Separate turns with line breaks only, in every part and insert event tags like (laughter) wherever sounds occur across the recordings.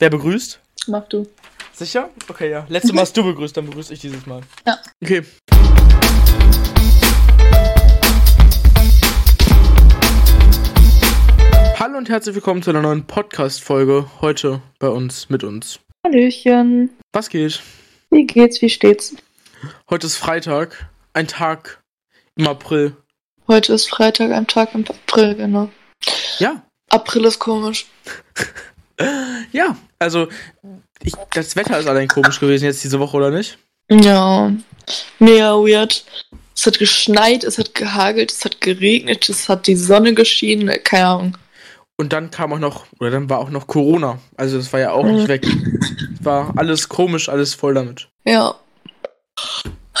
Wer begrüßt?
Mach du.
Sicher? Okay, ja. Letztes Mal hast du begrüßt, dann begrüße ich dieses Mal.
Ja.
Okay. Hallo und herzlich willkommen zu einer neuen Podcast-Folge. Heute bei uns, mit uns.
Hallöchen.
Was geht?
Wie geht's? Wie steht's?
Heute ist Freitag, ein Tag im April.
Heute ist Freitag, ein Tag im April, genau.
Ja,
April ist komisch. (laughs)
ja. Also, ich, das Wetter ist allein komisch gewesen jetzt diese Woche, oder nicht?
Ja. Mega weird. Es hat geschneit, es hat gehagelt, es hat geregnet, es hat die Sonne geschienen, keine Ahnung.
Und dann kam auch noch, oder dann war auch noch Corona. Also, das war ja auch nicht
Mhm.
weg. War alles komisch, alles voll damit.
Ja.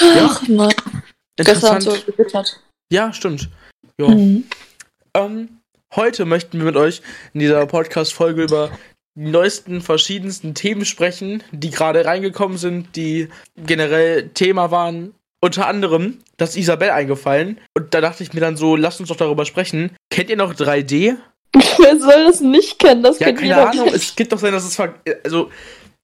Ja.
Ach nein. Gestern hat so gewittert.
Ja, stimmt. Ja.
Mhm.
Ähm, heute möchten wir mit euch in dieser Podcast-Folge über die neuesten, verschiedensten Themen sprechen, die gerade reingekommen sind, die generell Thema waren. Unter anderem, das ist Isabel eingefallen. Und da dachte ich mir dann so, lasst uns doch darüber sprechen. Kennt ihr noch 3D? (laughs)
Wer soll das nicht kennen? Das
Ja,
kennt
keine
jeder.
Ahnung. Es gibt doch sein, dass es. ver- Also,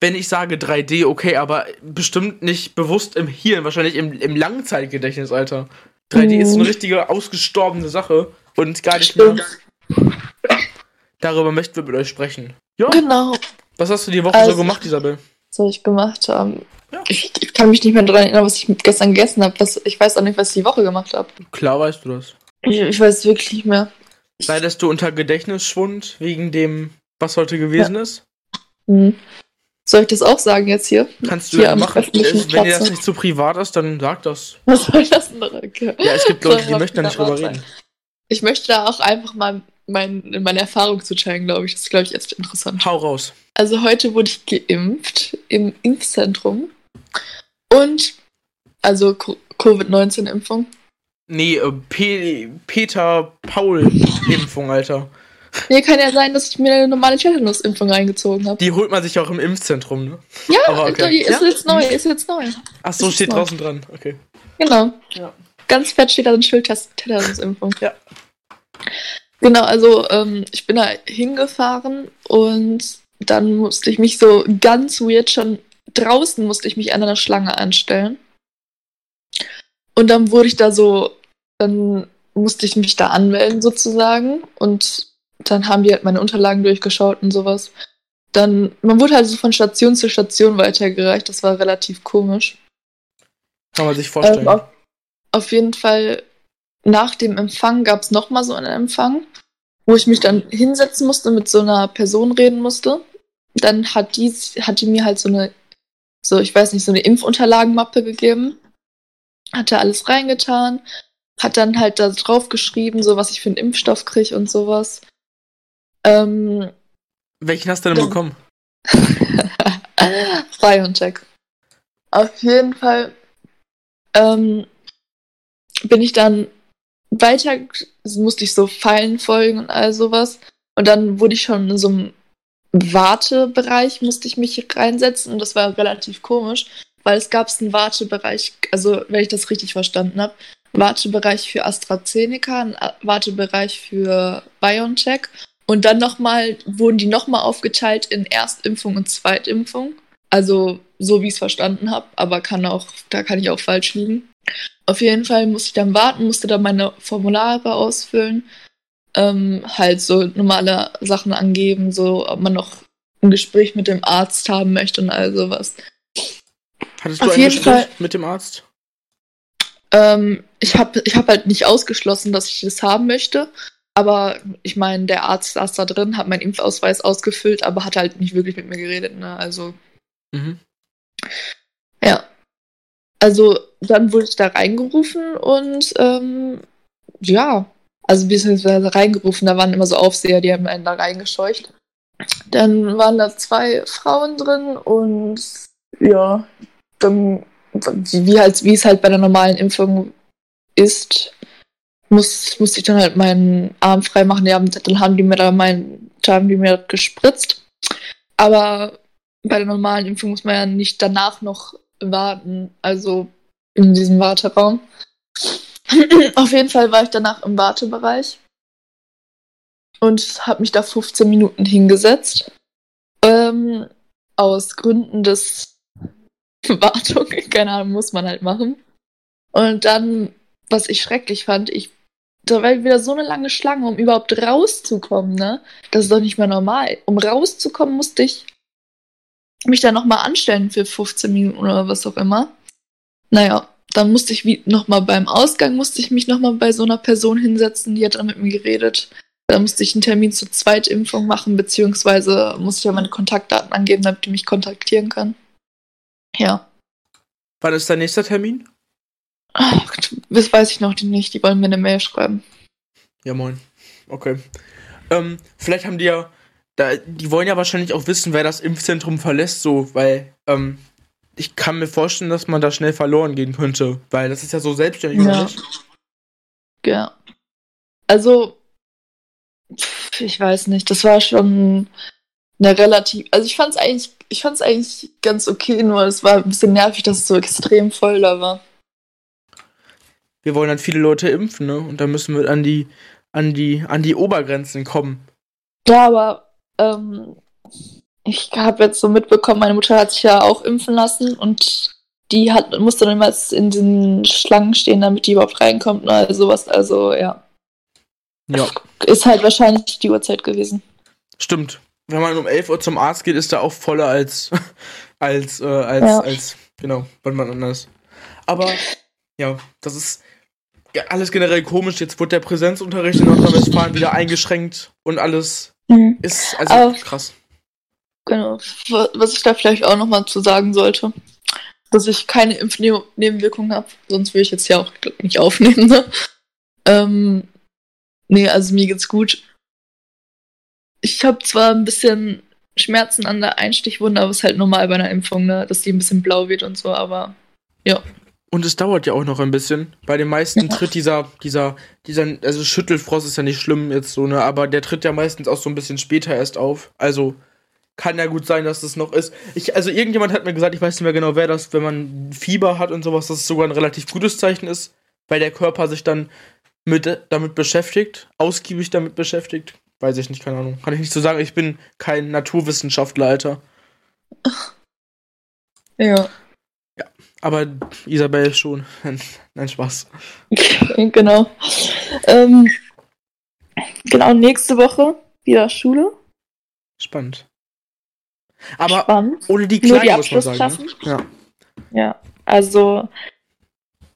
wenn ich sage 3D, okay, aber bestimmt nicht bewusst im Hirn, wahrscheinlich im, im Langzeitgedächtnis, Alter. 3D ist so eine
Mhm.
richtige ausgestorbene Sache und gar nicht mehr. Darüber möchten wir mit euch sprechen. Ja,
Genau.
was hast du die Woche so
Also-
gemacht, Isabel?
Was soll ich gemacht haben?
Ja.
Ich, ich kann mich nicht mehr daran erinnern, was ich gestern gegessen habe. Ich weiß auch nicht, was ich die Woche gemacht habe.
Klar weißt du das.
Ich, ich weiß wirklich nicht mehr.
Leidest du unter Gedächtnisschwund wegen dem, was heute gewesen ist?
Hm. Soll ich das auch sagen jetzt hier?
Kannst du
Hier
ja machen. Äh, Wenn dir das nicht zu privat ist, dann sag das.
Was soll das denn? Okay.
Ja, es gibt Leute, die möchten da nicht drüber reden.
Ich möchte da auch einfach mal mein, meine Erfahrung zu zeigen, glaube ich. Das ist, glaube ich, jetzt interessant.
Hau raus.
Also heute wurde ich geimpft im Impfzentrum. Und, also Co- Covid-19-Impfung.
Nee, äh, Pe Peter Paul-Impfung, Alter.
Nee, kann ja sein, dass ich mir eine normale Tetanus-Impfung reingezogen habe.
Die holt man sich auch im Impfzentrum, ne?
Ja,
Aber okay.
die ist
Ja?
jetzt neu, ist jetzt neu.
Ach so,
ist
steht
neu.
draußen dran. Okay.
Genau.
Ja.
Ganz fett steht da ein Schild Tet- Tetanusimpfung.
Ja.
Genau, also ähm, ich bin da hingefahren und dann musste ich mich so ganz weird schon draußen musste ich mich an einer Schlange anstellen. Und dann wurde ich da so, dann musste ich mich da anmelden sozusagen und dann haben die halt meine Unterlagen durchgeschaut und sowas. Dann, man wurde halt so von Station zu Station weitergereicht, das war relativ komisch.
Kann man sich vorstellen.
Ähm, auf, auf jeden Fall, nach dem Empfang gab es nochmal so einen Empfang, wo ich mich dann hinsetzen musste, mit so einer Person reden musste. Dann hat die, hat die mir halt so eine, so, ich weiß nicht, so eine Impfunterlagenmappe gegeben. Hat da alles reingetan. Hat dann halt da drauf geschrieben, so was ich für einen Impfstoff kriege und sowas. Ähm,
Welchen hast du denn
dann-
bekommen? (laughs)
BioNTech. Auf jeden Fall ähm, bin ich dann weiter, musste ich so Pfeilen folgen und all sowas. Und dann wurde ich schon in so einem Wartebereich, musste ich mich reinsetzen und das war relativ komisch, weil es gab einen Wartebereich, also wenn ich das richtig verstanden habe, Wartebereich für AstraZeneca, einen A- Wartebereich für BioNTech und dann nochmal, wurden die nochmal aufgeteilt in Erstimpfung und Zweitimpfung. Also so wie ich es verstanden habe, aber kann auch, da kann ich auch falsch liegen. Auf jeden Fall musste ich dann warten, musste dann meine Formulare ausfüllen, ähm, halt so normale Sachen angeben, so ob man noch ein Gespräch mit dem Arzt haben möchte und all sowas.
Hattest du
Auf
ein Gespräch
Fall.
mit dem Arzt?
Ähm, ich habe ich hab halt nicht ausgeschlossen, dass ich das haben möchte. Aber ich meine, der Arzt saß da drin, hat meinen Impfausweis ausgefüllt, aber hat halt nicht wirklich mit mir geredet. Ne? Also,
Mhm.
ja. Also, dann wurde ich da reingerufen und ähm, ja, also beziehungsweise reingerufen, da waren immer so Aufseher, die haben einen da reingescheucht. Dann waren da zwei Frauen drin und ja, dann, wie, halt, wie es halt bei der normalen Impfung ist, muss, musste ich dann halt meinen Arm freimachen. Ja, dann haben die mir da meinen, haben die mir gespritzt. Aber bei der normalen Impfung muss man ja nicht danach noch warten, also in diesem Warteraum. (clears throat) Auf jeden Fall war ich danach im Wartebereich und habe mich da 15 Minuten hingesetzt. Ähm, aus Gründen des (laughs) Wartung, keine Ahnung, muss man halt machen. Und dann, was ich schrecklich fand, ich da war wieder so eine lange Schlange, um überhaupt rauszukommen, ne? Das ist doch nicht mehr normal. Um rauszukommen, musste ich mich da nochmal anstellen für 15 Minuten oder was auch immer. Naja, dann musste ich wie nochmal beim Ausgang, musste ich mich nochmal bei so einer Person hinsetzen, die hat dann mit mir geredet. Da musste ich einen Termin zur Zweitimpfung machen, beziehungsweise musste ich ja meine Kontaktdaten angeben, damit die mich kontaktieren kann. Ja.
Wann ist dein nächster Termin?
Ach, das weiß ich noch nicht. Die wollen mir eine Mail schreiben.
Ja, moin. Okay. Ähm, vielleicht haben die ja. Da, die wollen ja wahrscheinlich auch wissen, wer das Impfzentrum verlässt, so, weil, ähm, ich kann mir vorstellen, dass man da schnell verloren gehen könnte, weil das ist ja so selbstständig,
ja. Nicht? Ja. Also, ich weiß nicht, das war schon eine relativ. Also ich fand's eigentlich, ich fand's eigentlich ganz okay, nur es war ein bisschen nervig, dass es so extrem voll da war
wir wollen halt viele Leute impfen, ne? Und da müssen wir an die, an die, an die Obergrenzen kommen.
Ja, aber ähm, ich habe jetzt so mitbekommen, meine Mutter hat sich ja auch impfen lassen und die hat, musste dann immer in den Schlangen stehen, damit die überhaupt reinkommt und all sowas. Also ja.
Ja.
Ist halt wahrscheinlich die Uhrzeit gewesen.
Stimmt. Wenn man um 11 Uhr zum Arzt geht, ist da auch voller als, (laughs) als, äh, als, ja. als, genau, wann man anders. Aber ja, das ist, ja, alles generell komisch. Jetzt wird der Präsenzunterricht in Nordrhein-Westfalen wieder eingeschränkt und alles mhm. ist also Aber, krass.
Genau. Was ich da vielleicht auch nochmal zu sagen sollte, dass ich keine Impfnebenwirkungen habe, sonst würde ich jetzt ja auch nicht aufnehmen. Ne? Ähm, nee, also mir geht's gut. Ich habe zwar ein bisschen Schmerzen an der Einstichwunde, aber es ist halt normal bei einer Impfung, ne? dass die ein bisschen blau wird und so, aber ja.
Und es dauert ja auch noch ein bisschen. Bei den meisten tritt dieser, dieser, dieser, also Schüttelfrost ist ja nicht schlimm jetzt so, ne, aber der tritt ja meistens auch so ein bisschen später erst auf. Also kann ja gut sein, dass das noch ist. Ich, also irgendjemand hat mir gesagt, ich weiß nicht mehr genau, wer das, wenn man Fieber hat und sowas, dass es sogar ein relativ gutes Zeichen ist, weil der Körper sich dann mit, damit beschäftigt, ausgiebig damit beschäftigt. Weiß ich nicht, keine Ahnung. Kann ich nicht so sagen, ich bin kein Naturwissenschaftler, Alter. (laughs)
Ja.
Aber Isabel schon. (laughs) Nein, Spaß. (laughs)
genau. Ähm, genau, nächste Woche wieder Schule.
Spannend. Aber Spannend. ohne die Kleinen, Nur die muss man sagen. Ne?
Ja. ja, also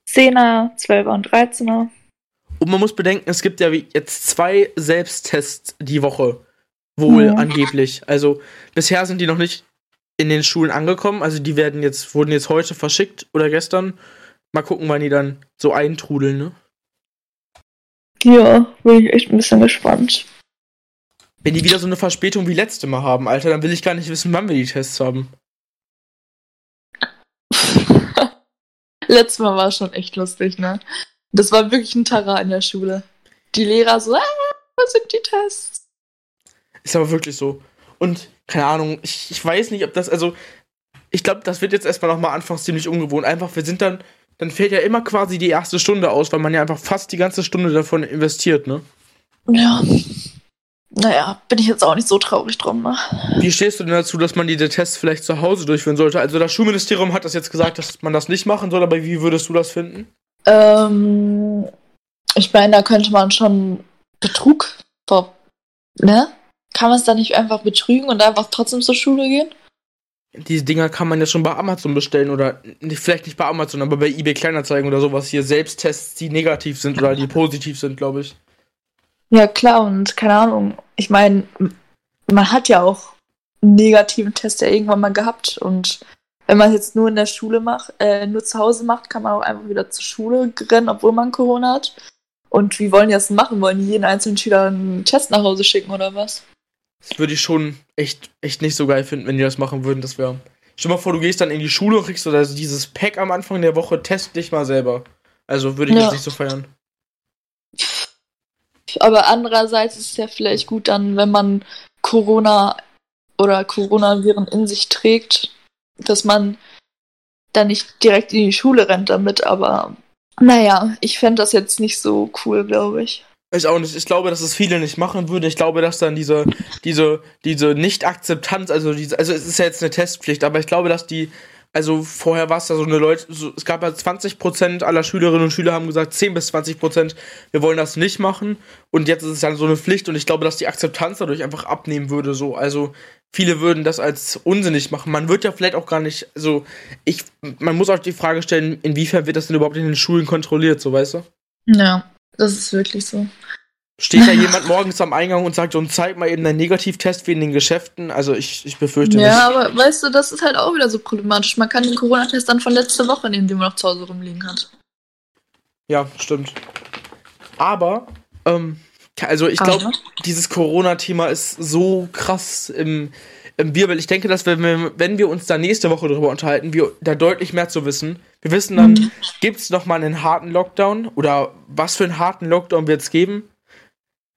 10er, 12er und 13er.
Und man muss bedenken, es gibt ja jetzt zwei Selbsttests die Woche. Wohl ja. angeblich. Also bisher sind die noch nicht in den Schulen angekommen. Also die werden jetzt, wurden jetzt heute verschickt oder gestern. Mal gucken, wann die dann so eintrudeln, ne?
Ja, bin ich echt ein bisschen gespannt.
Wenn die wieder so eine Verspätung wie letzte Mal haben, Alter, dann will ich gar nicht wissen, wann wir die Tests haben. (laughs)
Letztes Mal war es schon echt lustig, ne? Das war wirklich ein Terrain in der Schule. Die Lehrer so, ah, was sind die Tests?
Ist aber wirklich so. Und keine Ahnung, ich, ich weiß nicht, ob das, also, ich glaube, das wird jetzt erstmal nochmal anfangs ziemlich ungewohnt. Einfach, wir sind dann, dann fällt ja immer quasi die erste Stunde aus, weil man ja einfach fast die ganze Stunde davon investiert, ne?
Ja. Naja, bin ich jetzt auch nicht so traurig drum, ne?
Wie stehst du denn dazu, dass man diese Tests vielleicht zu Hause durchführen sollte? Also das Schulministerium hat das jetzt gesagt, dass man das nicht machen soll, aber wie würdest du das finden?
Ähm, ich meine, da könnte man schon Betrug vor, ne? Kann man es dann nicht einfach betrügen und einfach trotzdem zur Schule gehen?
Diese Dinger kann man ja schon bei Amazon bestellen oder nicht, vielleicht nicht bei Amazon, aber bei eBay Kleinanzeigen oder sowas hier Selbsttests, die negativ sind oder die positiv sind, glaube ich.
Ja, klar, und keine Ahnung. Ich meine, man hat ja auch einen negativen Test ja irgendwann mal gehabt und wenn man es jetzt nur in der Schule macht, äh, nur zu Hause macht, kann man auch einfach wieder zur Schule rennen, obwohl man Corona hat. Und wie wollen die das machen? Wollen die jeden einzelnen Schüler einen Test nach Hause schicken oder was?
Das würde ich schon echt, echt nicht so geil finden, wenn die das machen würden. Das wäre. Stell dir mal vor, du gehst dann in die Schule und kriegst so dieses Pack am Anfang der Woche, test dich mal selber. Also würde ich ja. jetzt nicht so feiern.
Aber andererseits ist es ja vielleicht gut dann, wenn man Corona oder Coronaviren in sich trägt, dass man dann nicht direkt in die Schule rennt damit, aber naja, ich fände das jetzt nicht so cool, glaube ich.
Ich auch nicht. Ich glaube, dass es viele nicht machen würden. Ich glaube, dass dann diese, diese, diese Nicht-Akzeptanz, also diese, also es ist ja jetzt eine Testpflicht, aber ich glaube, dass die, also vorher war es ja so eine Leute, so, es gab ja 20% aller Schülerinnen und Schüler haben gesagt, 10 bis 20%, wir wollen das nicht machen. Und jetzt ist es dann so eine Pflicht und ich glaube, dass die Akzeptanz dadurch einfach abnehmen würde. So. Also viele würden das als unsinnig machen. Man wird ja vielleicht auch gar nicht, also ich, man muss auch die Frage stellen, inwiefern wird das denn überhaupt in den Schulen kontrolliert, so weißt du?
Ja. Das ist wirklich so.
Steht da (laughs) jemand morgens am Eingang und sagt, und zeig mal eben deinen Negativtest wie in den Geschäften? Also ich, ich befürchte
ja,
nicht.
Ja, aber weißt du, das ist halt auch wieder so problematisch. Man kann den Corona-Test dann von letzter Woche nehmen, den man noch zu Hause rumliegen hat.
Ja, stimmt. Aber, ähm, also ich glaube, dieses Corona-Thema ist so krass im, im Wirbel. Ich denke, dass wenn wir, wenn wir uns da nächste Woche darüber unterhalten, wir da deutlich mehr zu wissen. Wir wissen dann, mhm. gibt es nochmal einen harten Lockdown oder was für einen harten Lockdown wird es geben?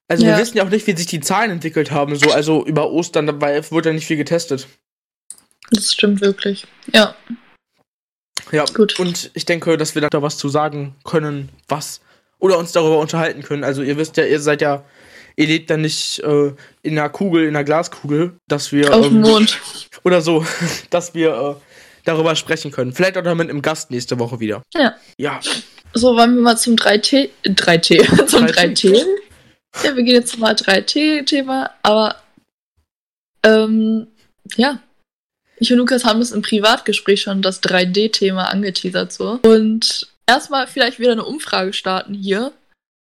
Also ja. wir wissen ja auch nicht, wie sich die Zahlen entwickelt haben. So, also über Ostern, dabei wurde ja nicht viel getestet.
Das stimmt wirklich. Ja.
Ja, gut. Und ich denke, dass wir da was zu sagen können, was. Oder uns darüber unterhalten können. Also ihr wisst ja, ihr seid ja ihr lebt dann nicht äh, in einer Kugel, in einer Glaskugel, dass wir.
Auf dem ähm, Mond.
Oder so, (laughs) dass wir äh, darüber sprechen können. Vielleicht auch mit einem Gast nächste Woche wieder.
Ja.
Ja.
So, wollen wir mal zum 3T. 3T. (laughs) zum 3T. 3T. Ja, wir gehen jetzt mal 3T-Thema, aber ähm, ja. Ich und Lukas haben es im Privatgespräch schon das 3D-Thema angeteasert so. Und erstmal vielleicht wieder eine Umfrage starten hier.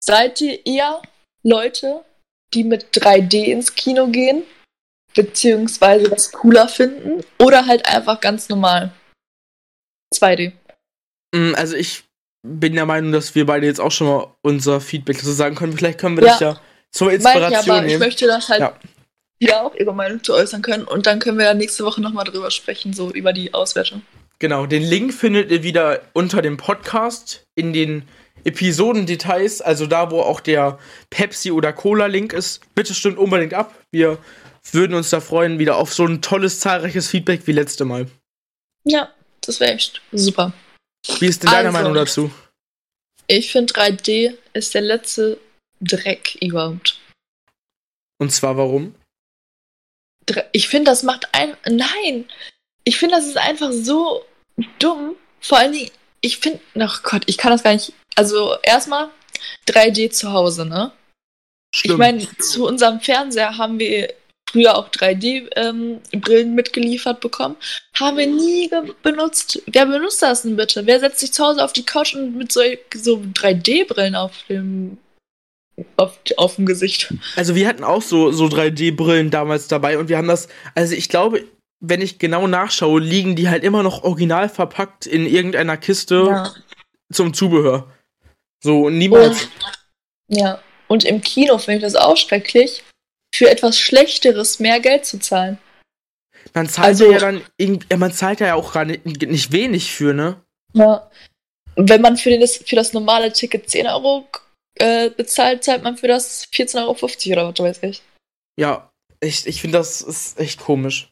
Seid ihr eher Leute, die mit 3D ins Kino gehen, beziehungsweise das cooler finden, oder halt einfach ganz normal 2D.
Mm, also ich bin der Meinung, dass wir beide jetzt auch schon mal unser Feedback dazu sagen können. Vielleicht können wir ja. das ja zur Inspiration ich, aber nehmen.
Ich möchte das halt ja. ja auch ihre Meinung zu äußern können und dann können wir ja nächste Woche nochmal drüber sprechen, so über die Auswertung.
Genau, den Link findet ihr wieder unter dem Podcast in den Episodendetails, also da, wo auch der Pepsi- oder Cola-Link ist, bitte stimmt unbedingt ab. Wir würden uns da freuen, wieder auf so ein tolles, zahlreiches Feedback wie letzte Mal.
Ja, das wäre echt super.
Wie ist denn deine also, Meinung dazu?
Ich finde 3D ist der letzte Dreck überhaupt.
Und zwar warum?
Ich finde, das macht ein. Nein! Ich finde, das ist einfach so dumm. Vor allen Dingen, ich finde. Ach Gott, ich kann das gar nicht also erstmal 3D zu Hause, ne? Stimmt. Ich meine, zu unserem Fernseher haben wir früher auch 3D-Brillen ähm, mitgeliefert bekommen. Haben wir nie benutzt. Wer benutzt das denn bitte? Wer setzt sich zu Hause auf die Couch und mit so, so 3D-Brillen auf dem, auf, auf dem Gesicht?
Also wir hatten auch so, so 3D-Brillen damals dabei und wir haben das, also ich glaube, wenn ich genau nachschaue, liegen die halt immer noch original verpackt in irgendeiner Kiste ja. zum Zubehör. So, niemals.
Und, ja, und im Kino finde ich das auch schrecklich, für etwas Schlechteres mehr Geld zu zahlen.
Man zahlt also, ja dann, ja, man zahlt ja auch gar nicht, nicht wenig für, ne?
Ja. Wenn man für, den, für das normale Ticket 10 Euro äh, bezahlt, zahlt man für das 14,50 Euro oder was weiß ich.
Ja, ich, ich finde, das ist echt komisch.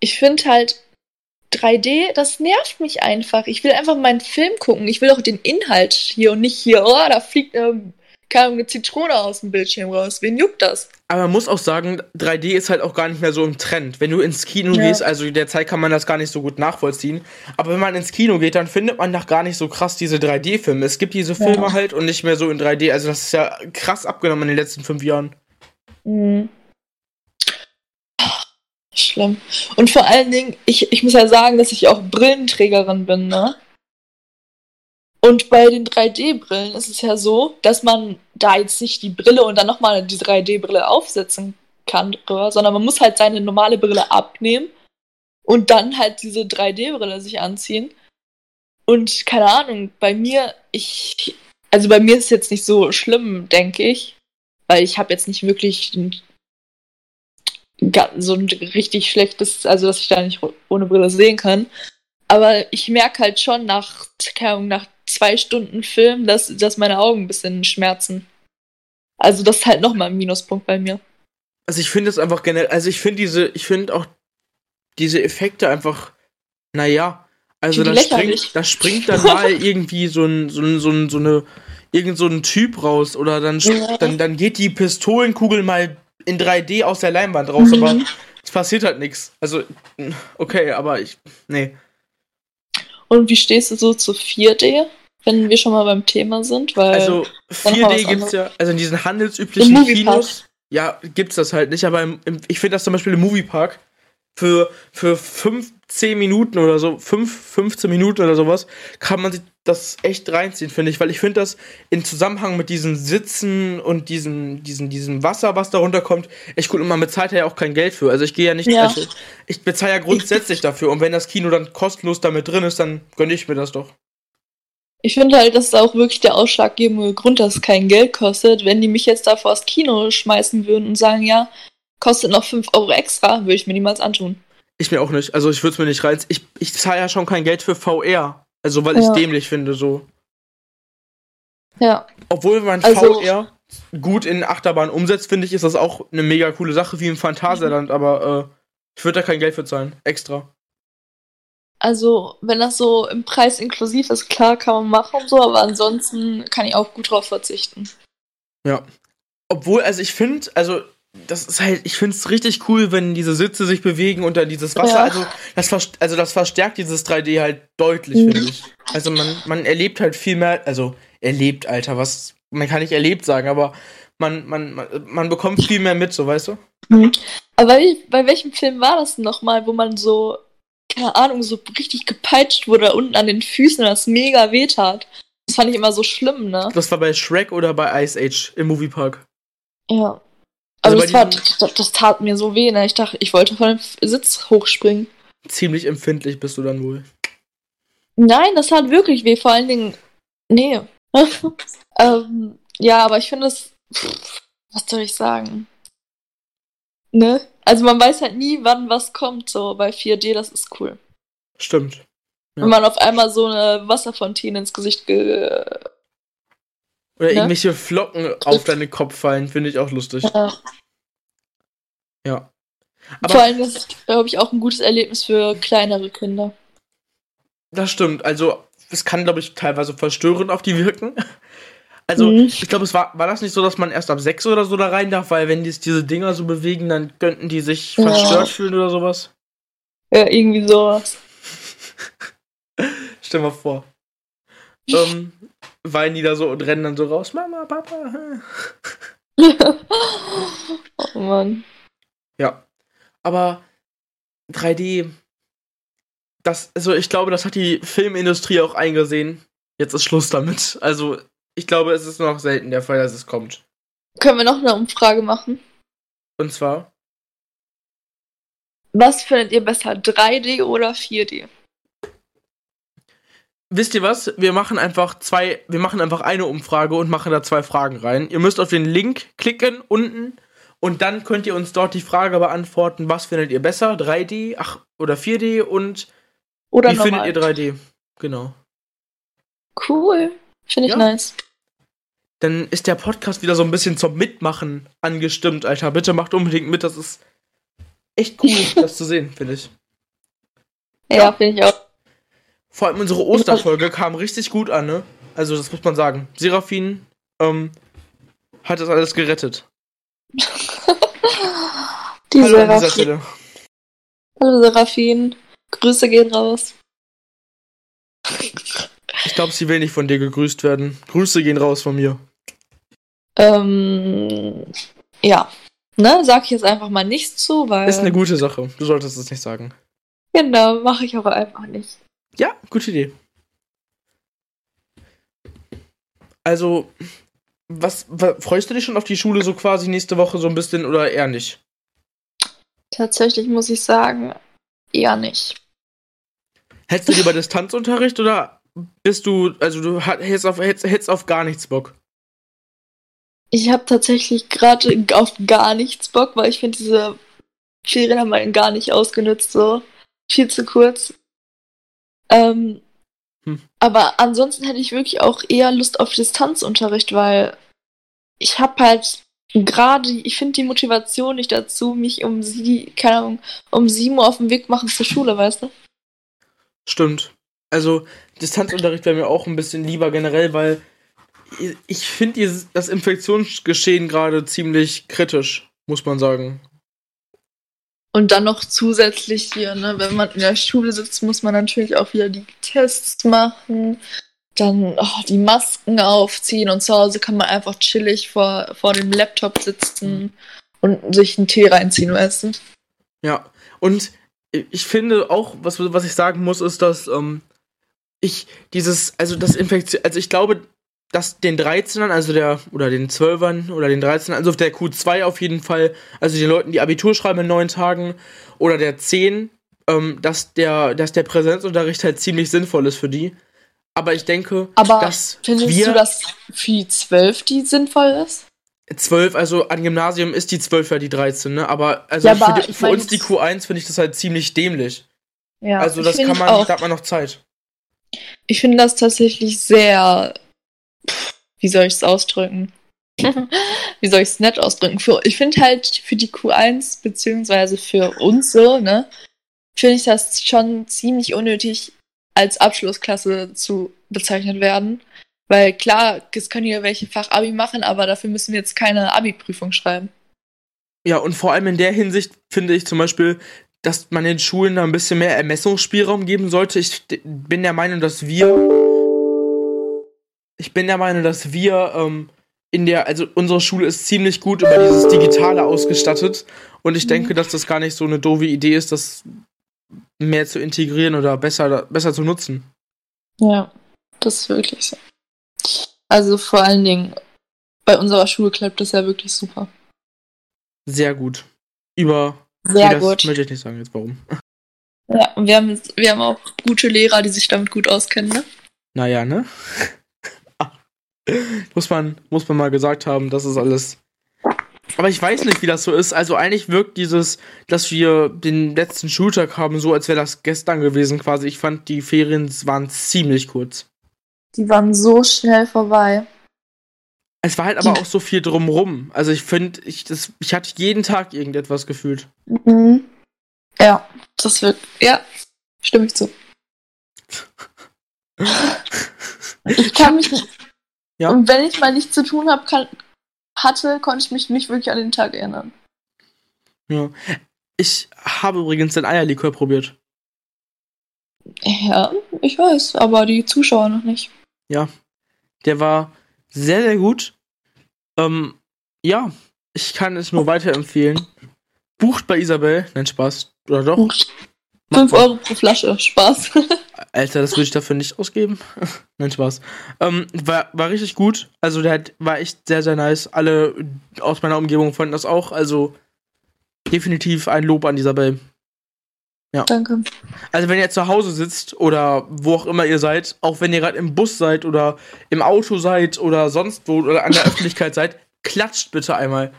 Ich finde halt, 3D, das nervt mich einfach. Ich will einfach meinen Film gucken. Ich will auch den Inhalt hier und nicht hier, oh, da fliegt eine, eine Zitrone aus dem Bildschirm raus. Wen juckt das?
Aber man muss auch sagen, 3D ist halt auch gar nicht mehr so im Trend. Wenn du ins Kino ja. gehst, also derzeit kann man das gar nicht so gut nachvollziehen. Aber wenn man ins Kino geht, dann findet man doch gar nicht so krass diese 3D-Filme. Es gibt diese Filme ja. halt und nicht mehr so in 3D. Also das ist ja krass abgenommen in den letzten fünf Jahren.
Mhm. Schlimm. Und vor allen Dingen, ich, ich muss ja sagen, dass ich auch Brillenträgerin bin, ne? Und bei den 3D-Brillen ist es ja so, dass man da jetzt nicht die Brille und dann nochmal die 3D-Brille aufsetzen kann, sondern man muss halt seine normale Brille abnehmen und dann halt diese 3D-Brille sich anziehen. Und keine Ahnung, bei mir, ich, also bei mir ist es jetzt nicht so schlimm, denke ich, weil ich habe jetzt nicht wirklich so ein richtig schlechtes, also dass ich da nicht ohne Brille sehen kann. Aber ich merke halt schon nach, keine Ahnung, nach zwei Stunden Film, dass, dass meine Augen ein bisschen schmerzen. Also das ist halt nochmal ein Minuspunkt bei mir.
Also ich finde es einfach generell, also ich finde diese, ich finde auch diese Effekte einfach, naja, also da springt, da springt dann mal (laughs) irgendwie so ein, so ein, so ein, so eine irgend so ein Typ raus oder dann,
Ja.
dann, dann geht die Pistolenkugel mal in 3D aus der Leinwand raus,
Mhm.
aber es passiert halt nichts. Also, okay, aber ich, nee.
Und wie stehst du so zu 4D, wenn wir schon mal beim Thema sind? Weil
Also
dann haben wir
4D
was
gibt's ja, also in diesen handelsüblichen
Im.
Kinos, ja, gibt's das halt nicht, aber im, im, ich finde das zum Beispiel im Moviepark für, für 15 Minuten oder so, 5, 15 Minuten oder sowas, kann man sich das echt reinziehen, finde ich, weil ich finde das in Zusammenhang mit diesen Sitzen und diesen, diesen, diesem Wasser, was da runterkommt, echt gut und man bezahlt ja auch kein Geld für. Also ich gehe ja nicht,
Ja.
also ich bezahle ja grundsätzlich (laughs) dafür und wenn das Kino dann kostenlos damit drin ist, dann gönne ich mir das doch.
Ich finde halt, das ist auch wirklich der ausschlaggebende Grund, dass es kein Geld kostet. Wenn die mich jetzt da vor das Kino schmeißen würden und sagen, ja, kostet noch 5 Euro extra, würde ich mir niemals antun.
Ich mir auch nicht. Also ich würde es mir nicht reizen. Ich, ich zahle ja schon kein Geld für VR. Also weil ich
Ja.
dämlich finde so.
Ja.
Obwohl man
Also-
VR gut in Achterbahn umsetzt, finde ich, ist das auch eine mega coole Sache wie im Phantasialand, aber äh, ich würde da kein Geld für zahlen. Extra.
Also, wenn das so im Preis inklusiv ist, klar, kann man machen und so, aber ansonsten kann ich auch gut drauf verzichten.
Ja. Obwohl, also ich finde, also das ist halt, ich finde es richtig cool, wenn diese Sitze sich bewegen und dann dieses Wasser,
Ja.
also das, also das verstärkt dieses 3D halt deutlich,
Mhm.
finde ich. Also man, man erlebt halt viel mehr, also erlebt, Alter, was, man kann nicht erlebt sagen, aber man, man, man, man bekommt viel mehr mit, so weißt du?
Aber bei, bei welchem Film war das denn nochmal, wo man so, keine Ahnung, so richtig gepeitscht wurde unten an den Füßen und das mega weh tat? Das fand ich immer so schlimm, ne?
Das war bei Shrek oder bei Ice Age im Moviepark.
Ja.
Also
Aber
bei
das, war, das, das tat mir so weh, ne? Ich dachte, ich wollte von dem Sitz hochspringen.
Ziemlich empfindlich bist du dann wohl.
Nein, das tat wirklich weh, vor allen Dingen. Nee. (laughs) ähm, ja, aber ich finde es. Was soll ich sagen? Ne? Also man weiß halt nie, wann was kommt, so bei 4D, das ist cool.
Stimmt. Ja.
Wenn man auf einmal so eine Wasserfontäne ins Gesicht ge.
Oder
Ne?
irgendwelche Flocken auf deinen Kopf fallen, finde ich auch lustig.
Ja.
Ja.
Vor
Aber
allem das ist, glaube ich, auch ein gutes Erlebnis für kleinere Kinder.
das stimmt. Also, es kann, glaube ich, teilweise verstörend auf die wirken. Also,
Mhm.
ich glaube, es war, war das nicht so, dass man erst ab 6 oder so da rein darf, weil wenn die diese Dinger so bewegen, dann könnten die sich
Ja.
verstört fühlen oder sowas.
Ja, irgendwie sowas. (laughs)
Stell mal vor. ähm, weinen die da so und rennen dann so raus. Mama, Papa. (laughs)
oh Mann.
Ja. Aber 3D, das, also ich glaube, das hat die Filmindustrie auch eingesehen. Jetzt ist Schluss damit. Also, ich glaube, es ist noch selten der Fall, dass es kommt.
Können wir noch eine Umfrage machen?
Und zwar,
Was findet ihr besser, 3D oder 4D?
wisst ihr was? Wir machen einfach zwei, wir machen einfach eine Umfrage und machen da zwei Fragen rein. Ihr müsst auf den Link klicken unten und dann könnt ihr uns dort die Frage beantworten, was findet ihr besser, 3D, ach, oder 4D und
Oder
wie findet ihr 3D? Genau.
Cool. Finde ich
Ja.
nice.
Dann ist der Podcast wieder so ein bisschen zum Mitmachen angestimmt, Alter. Bitte macht unbedingt mit, das ist echt cool, (laughs) das zu sehen, finde ich.
Ja,
Ja.
finde ich auch.
Vor allem unsere Osterfolge kam richtig gut an, ne? Also, das muss man sagen. Seraphin ähm, hat das alles gerettet. (laughs)
Die
Hallo an dieser
Seraphin.
Stelle.
Hallo Seraphin. Grüße gehen raus.
Ich glaube, sie will nicht von dir gegrüßt werden. Grüße gehen raus von mir.
Ähm, ja. Ne, sag ich jetzt einfach mal nichts zu, weil.
Ist eine gute Sache. Du solltest es nicht sagen.
Genau, mache ich aber einfach nicht.
Ja, gute Idee. Also, was, was freust du dich schon auf die Schule so quasi nächste Woche so ein bisschen oder eher nicht?
Tatsächlich muss ich sagen, eher nicht.
Hättest du lieber Distanzunterricht oder bist du, also du hättest auf, hättest, hättest auf gar nichts Bock?
Ich habe tatsächlich gerade auf gar nichts Bock, weil ich finde diese Ferien haben wir gar nicht ausgenutzt, so viel zu kurz. Ähm,
Hm.
Aber ansonsten hätte ich wirklich auch eher Lust auf Distanzunterricht, weil ich habe halt gerade, ich finde die Motivation nicht dazu, mich um sie, keine Ahnung, um sieben Uhr auf den Weg machen zur Schule, weißt du?
Stimmt. Also Distanzunterricht wäre mir auch ein bisschen lieber generell, weil ich finde das Infektionsgeschehen gerade ziemlich kritisch, muss man sagen.
Und dann noch zusätzlich hier, ne, wenn man in der Schule sitzt, muss man natürlich auch wieder die Tests machen, dann oh, die Masken aufziehen und zu Hause kann man einfach chillig vor, vor dem Laptop sitzen und sich einen Tee reinziehen, weißt du?
Ja, und ich finde auch, was, was ich sagen muss, ist, dass ähm, ich dieses, also das Infektion, also ich glaube, dass den 13ern, also der, oder den 12ern oder den 13ern, also der Q2 auf jeden Fall, also den Leuten, die Abitur schreiben in neun Tagen, oder der 10, ähm, dass der, dass der Präsenzunterricht halt ziemlich sinnvoll ist für die. Aber ich denke,
Aber dass findest wir, du, dass für die 12 die sinnvoll ist?
12, also an Gymnasium ist die 12 ja die 13, ne? Aber also ja, für, aber die, für uns die Q1 finde ich das halt ziemlich dämlich. Ja, also das kann man, da hat man noch Zeit.
Ich finde das tatsächlich sehr. Wie soll ich es ausdrücken? (laughs) wie soll ich es nett ausdrücken? Für, ich finde halt für die Q1, beziehungsweise für uns so, ne, finde ich das schon ziemlich unnötig, als Abschlussklasse zu bezeichnet werden. Weil klar, es können ja welche Fachabi machen, aber dafür müssen wir jetzt keine Abi-Prüfung schreiben.
Ja, und vor allem in der Hinsicht finde ich zum Beispiel, dass man den Schulen da ein bisschen mehr Ermessungsspielraum geben sollte. Ich bin der Meinung, dass wir. Ich bin der Meinung, dass wir ähm, in der, also unsere Schule ist ziemlich gut über dieses Digitale ausgestattet. Und ich mhm. denke, dass das gar nicht so eine doofe Idee ist, das mehr zu integrieren oder besser, besser zu nutzen.
Ja, das ist wirklich so. Also vor allen Dingen bei unserer Schule klappt das ja wirklich super.
Sehr gut. Über
sehr das gut.
Möchte ich nicht sagen jetzt warum. (laughs)
Ja, und wir haben, wir haben auch gute Lehrer, die sich damit gut auskennen, ne?
Naja, ne? (laughs) muss, man, muss man mal gesagt haben, das ist alles. Aber ich weiß nicht, wie das so ist. Also eigentlich wirkt dieses, dass wir den letzten Schultag haben, so als wäre das gestern gewesen quasi. Ich fand, die Ferien waren ziemlich kurz.
Die waren so schnell vorbei.
Es war halt aber auch so viel drumrum. Also ich finde, ich, ich hatte jeden Tag irgendetwas gefühlt.
Mhm. Ja, das wird. Ja, stimme ich zu. (laughs) ich kann mich nicht. Ja. Und wenn ich mal nichts zu tun hab, kann, hatte, konnte ich mich nicht wirklich an den Tag erinnern.
Ja. Ich habe übrigens den Eierlikör probiert.
Ja, ich weiß, aber die Zuschauer noch nicht.
Ja. Der war sehr, sehr gut. Ähm, ja, ich kann es nur weiterempfehlen. Bucht bei Isabel. Nein, Spaß. Oder doch?
5 Euro pro Flasche. Spaß. (laughs)
Alter, das würde ich dafür nicht ausgeben. (laughs) Nein, Spaß. Ähm, war, war richtig gut. Also, der hat, war echt sehr, sehr nice. Alle aus meiner Umgebung fanden das auch. Also, definitiv ein Lob an Isabel.
Ja. Danke.
Also wenn ihr zu Hause sitzt oder wo auch immer ihr seid, auch wenn ihr gerade im Bus seid oder im Auto seid oder sonst wo oder an der (laughs) Öffentlichkeit seid, klatscht bitte einmal.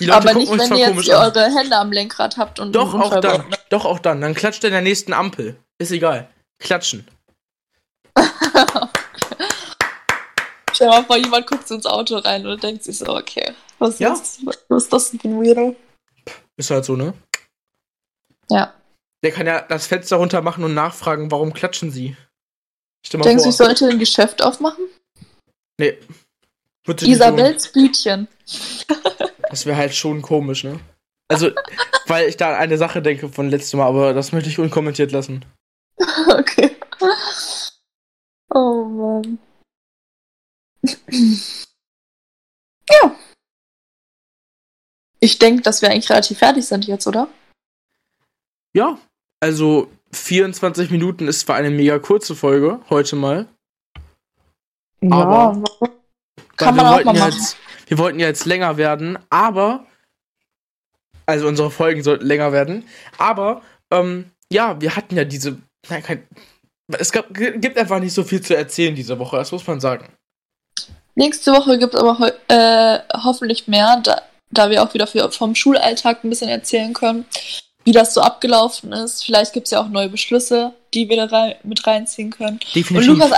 Die Leute Aber nicht, wenn ihr jetzt an. eure Hände am Lenkrad habt und
doch auch dann, doch auch dann. Dann klatscht ihr in der nächsten Ampel. Ist egal. Klatschen.
Stell mal vor, jemand guckt ins Auto rein und denkt sich so, okay, was, ja? ist, was ist das denn für ein Weirdo?
Ist halt so, ne?
Ja.
Der kann ja das Fenster runter machen und nachfragen, warum klatschen sie.
Denkst du, ich sollte ein Geschäft aufmachen?
Nee.
Isabels Bütchen. (laughs)
das wäre halt schon komisch, ne? Also, (laughs) weil ich da an eine Sache denke von letztem Mal, aber das möchte ich unkommentiert lassen. (laughs)
Okay. Oh Mann. (clears throat) ja. Ich denke, dass wir eigentlich relativ fertig sind jetzt, oder?
Ja, also 24 Minuten ist zwar eine mega kurze Folge, heute mal.
Ja, aber kann man auch mal
machen. Jetzt, wir wollten ja jetzt länger werden, aber also unsere Folgen sollten länger werden, aber ähm, ja, wir hatten ja diese nein, kein, es gab, gibt einfach nicht so viel zu erzählen diese Woche, das muss man sagen.
Nächste Woche gibt es aber äh, hoffentlich mehr, da, da wir auch wieder für, vom Schulalltag ein bisschen erzählen können wie das so abgelaufen ist. Vielleicht gibt es ja auch neue Beschlüsse, die wir da rein, mit reinziehen können.
Definitiv.
Und, Lukas,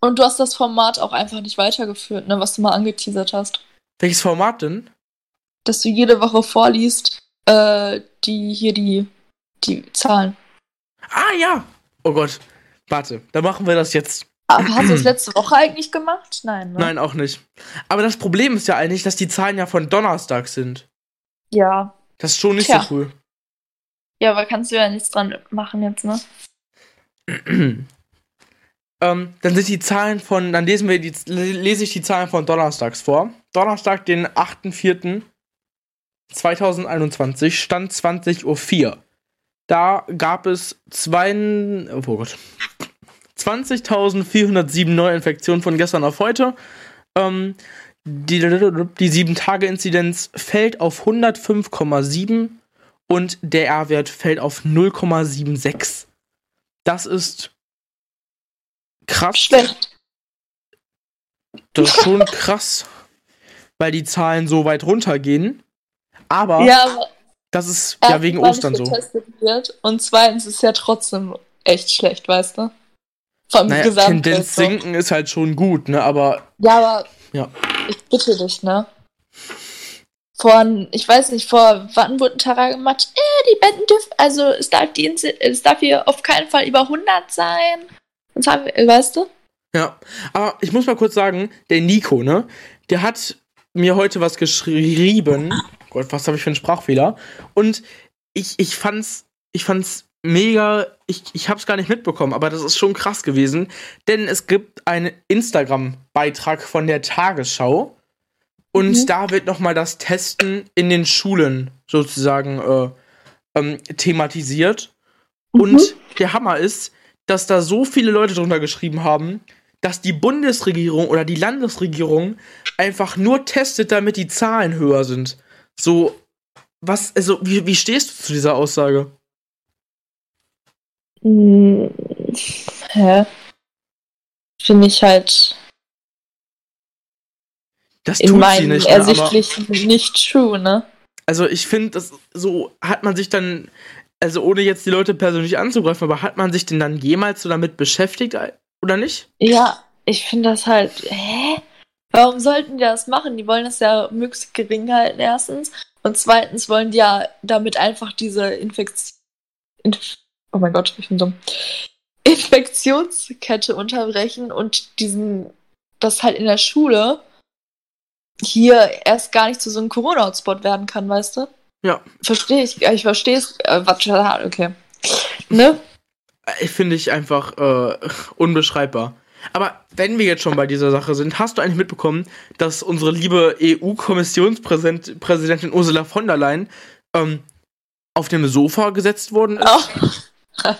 und du hast das Format auch einfach nicht weitergeführt, ne, was du mal angeteasert hast.
Welches Format denn?
Dass du jede Woche vorliest, äh, die hier die, die Zahlen.
Ah ja! Oh Gott. Warte, dann machen wir das jetzt.
Aber hast du das letzte Woche eigentlich gemacht? Nein, ne?
Nein, auch nicht. Aber das Problem ist ja eigentlich, dass die Zahlen ja von Donnerstag sind.
Ja.
Das ist schon nicht
Tja.
so cool.
Ja, aber kannst du ja nichts dran machen jetzt, ne? (clears throat)
ähm, dann sind die Zahlen von, dann lesen wir die, lese ich die Zahlen von Donnerstags vor. Donnerstag, den 8.4.2021, Stand 20.04 Uhr. Da gab es zwei, oh Gott, 20.407 Neuinfektionen von gestern auf heute. Ähm, die die 7-Tage-Inzidenz fällt auf 105,7 und der R-Wert fällt auf 0,76. Das ist krass.
Schlecht.
Das ist schon krass, weil die Zahlen so weit runtergehen. Aber
Ja, aber
das ist ja wegen Ostern so.
Wird. Und zweitens ist es ja trotzdem echt schlecht, weißt du? Vom
Naja,
Gesamtbild
Tendenz sinken ist halt schon gut, ne? Aber
Ja, aber
Ja.
ich bitte dich, ne? Vor, ich weiß nicht, vor wann wurde ein Terra gemacht? Äh, die Betten dürfen, also es darf, die, es darf hier auf keinen Fall über 100 sein. Und haben weißt du?
Ja, aber ich muss mal kurz sagen, der Nico, ne, der hat mir heute was geschrieben. Gott, was habe ich für einen Sprachfehler? Und ich, ich fand's, ich fand's mega, ich, ich hab's gar nicht mitbekommen, aber das ist schon krass gewesen, denn es gibt einen Instagram-Beitrag von der Tagesschau und
Mhm.
da wird nochmal das Testen in den Schulen sozusagen äh, ähm, thematisiert. Und
Mhm.
der Hammer ist, dass da so viele Leute drunter geschrieben haben, dass die Bundesregierung oder die Landesregierung einfach nur testet, damit die Zahlen höher sind. So, was, also, wie, wie stehst du zu dieser Aussage?
Hm, hä? Finde ich halt
Das
in
tut sie
meinem
nicht, ne, aber,
ersichtlich nicht true, ne?
also ich finde, das so hat man sich dann, also ohne jetzt die Leute persönlich anzugreifen, aber hat man sich denn dann jemals so damit beschäftigt oder nicht?
Ja, ich finde das halt, hä? Warum sollten die das machen? Die wollen das ja möglichst gering halten, erstens. Und zweitens wollen die ja damit einfach diese Infektion. Inf oh mein Gott, ich bin dumm. Infektionskette unterbrechen und diesen, das halt in der Schule hier erst gar nicht zu so einem Corona-Hotspot werden kann, weißt du?
Ja.
Verstehe ich. Ja, Ich verstehe es. Äh, warte, okay. Ne?
Äh, Finde ich einfach äh, unbeschreibbar. Aber wenn wir jetzt schon bei dieser Sache sind, hast du eigentlich mitbekommen, dass unsere liebe EU-Kommissionspräsidentin Ursula von der Leyen ähm, auf dem Sofa gesetzt worden ist?
Oh. (laughs)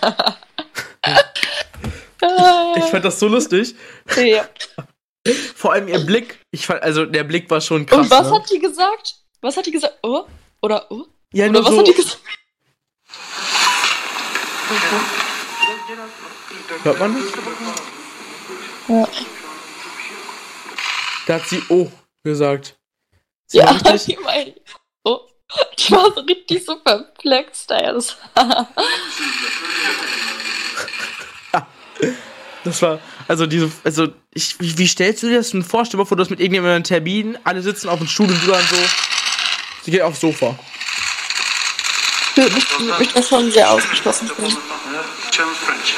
Ich fand das so lustig.
ja.
Vor allem ihr Blick. Ich fand, also der Blick war schon krass.
Und was
ne?
hat die gesagt? Was hat die gesagt? Oh? Oder oh?
ja,
Oder
nur
was
so,
hat die gesagt?
Hört man das?
Ja.
Da hat sie Oh gesagt. Sie war
Ja,
richtig, (laughs)
die mein, oh. Die war so richtig so perplex da. (laughs) Das
war, also diese, also, ich, wie, wie stellst du dir das denn vor? Stell dir mal vor, du hast mit irgendjemandem einen Termin, alle sitzen auf dem Stuhl und du dann so, sie geht aufs Sofa.
mich, würde mich das schon sehr ausgeschlossen.
German French.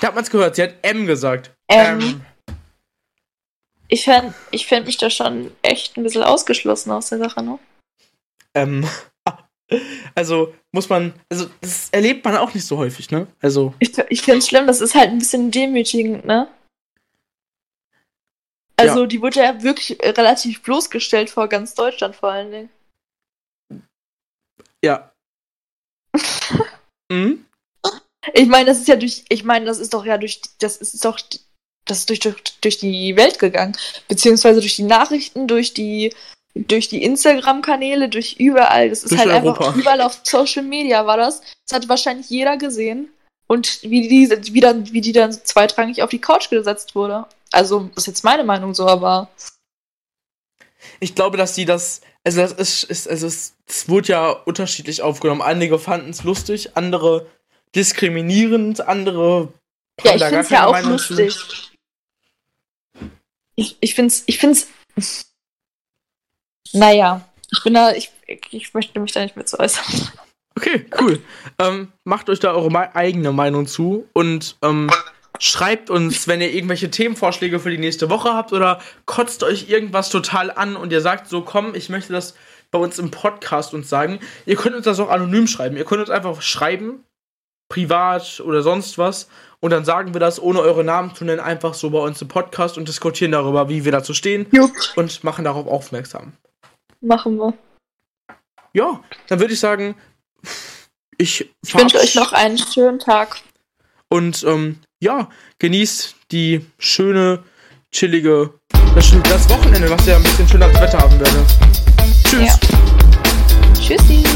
Da hat man's gehört, sie hat M gesagt.
Ähm. Ich fände ich fänd mich da schon echt ein bisschen ausgeschlossen aus der Sache, ne?
Ähm, (laughs) also muss man, also das erlebt man auch nicht so häufig, ne? Also,
Ich, ich finde es schlimm, das ist halt ein bisschen demütigend, ne? Also,
Ja.
die wurde ja wirklich äh, relativ bloßgestellt vor ganz Deutschland vor allen Dingen.
ja. (laughs) mhm.
Ich meine, das ist ja durch, ich meine, das ist doch ja durch, das ist doch, das ist durch, durch, durch die Welt gegangen. Beziehungsweise durch die Nachrichten, durch die, durch die Instagram-Kanäle, durch überall. Das ist
Durch
halt
Europa.
einfach überall auf Social Media war das. Das hat wahrscheinlich jeder gesehen. Und wie die, wie dann, wie die dann zweitrangig auf die Couch gesetzt wurde. Also, das ist jetzt meine Meinung so, aber.
Ich glaube, dass sie das, also das ist, ist also es, es wurde ja unterschiedlich aufgenommen. Einige fanden es lustig, andere diskriminierend, andere
Ja,
haben
ich
da
finde es
gar
ja
keine
auch
Meinung zu.
lustig. Ich, ich finde es, ich find's. Naja, ich bin da, ich, ich möchte mich da nicht mehr zu äußern.
Okay, cool. ähm, macht euch da eure eigene Meinung zu und ähm, schreibt uns, wenn ihr irgendwelche Themenvorschläge für die nächste Woche habt oder kotzt euch irgendwas total an und ihr sagt so, komm, ich möchte das bei uns im Podcast uns sagen. Ihr könnt uns das auch anonym schreiben. Ihr könnt uns einfach schreiben, privat oder sonst was. Und dann sagen wir das, ohne eure Namen zu nennen, einfach so bei uns im Podcast und diskutieren darüber, wie wir dazu stehen.
Jupp.
Und machen darauf aufmerksam.
Machen wir.
Ja, dann würde ich sagen, ich,
ich wünsche euch noch einen schönen Tag.
Und ähm, ja, genießt die schöne, chillige, das Wochenende, was ja ein bisschen schöneres Wetter haben werde. Tschüss.
Ja. Tschüssi.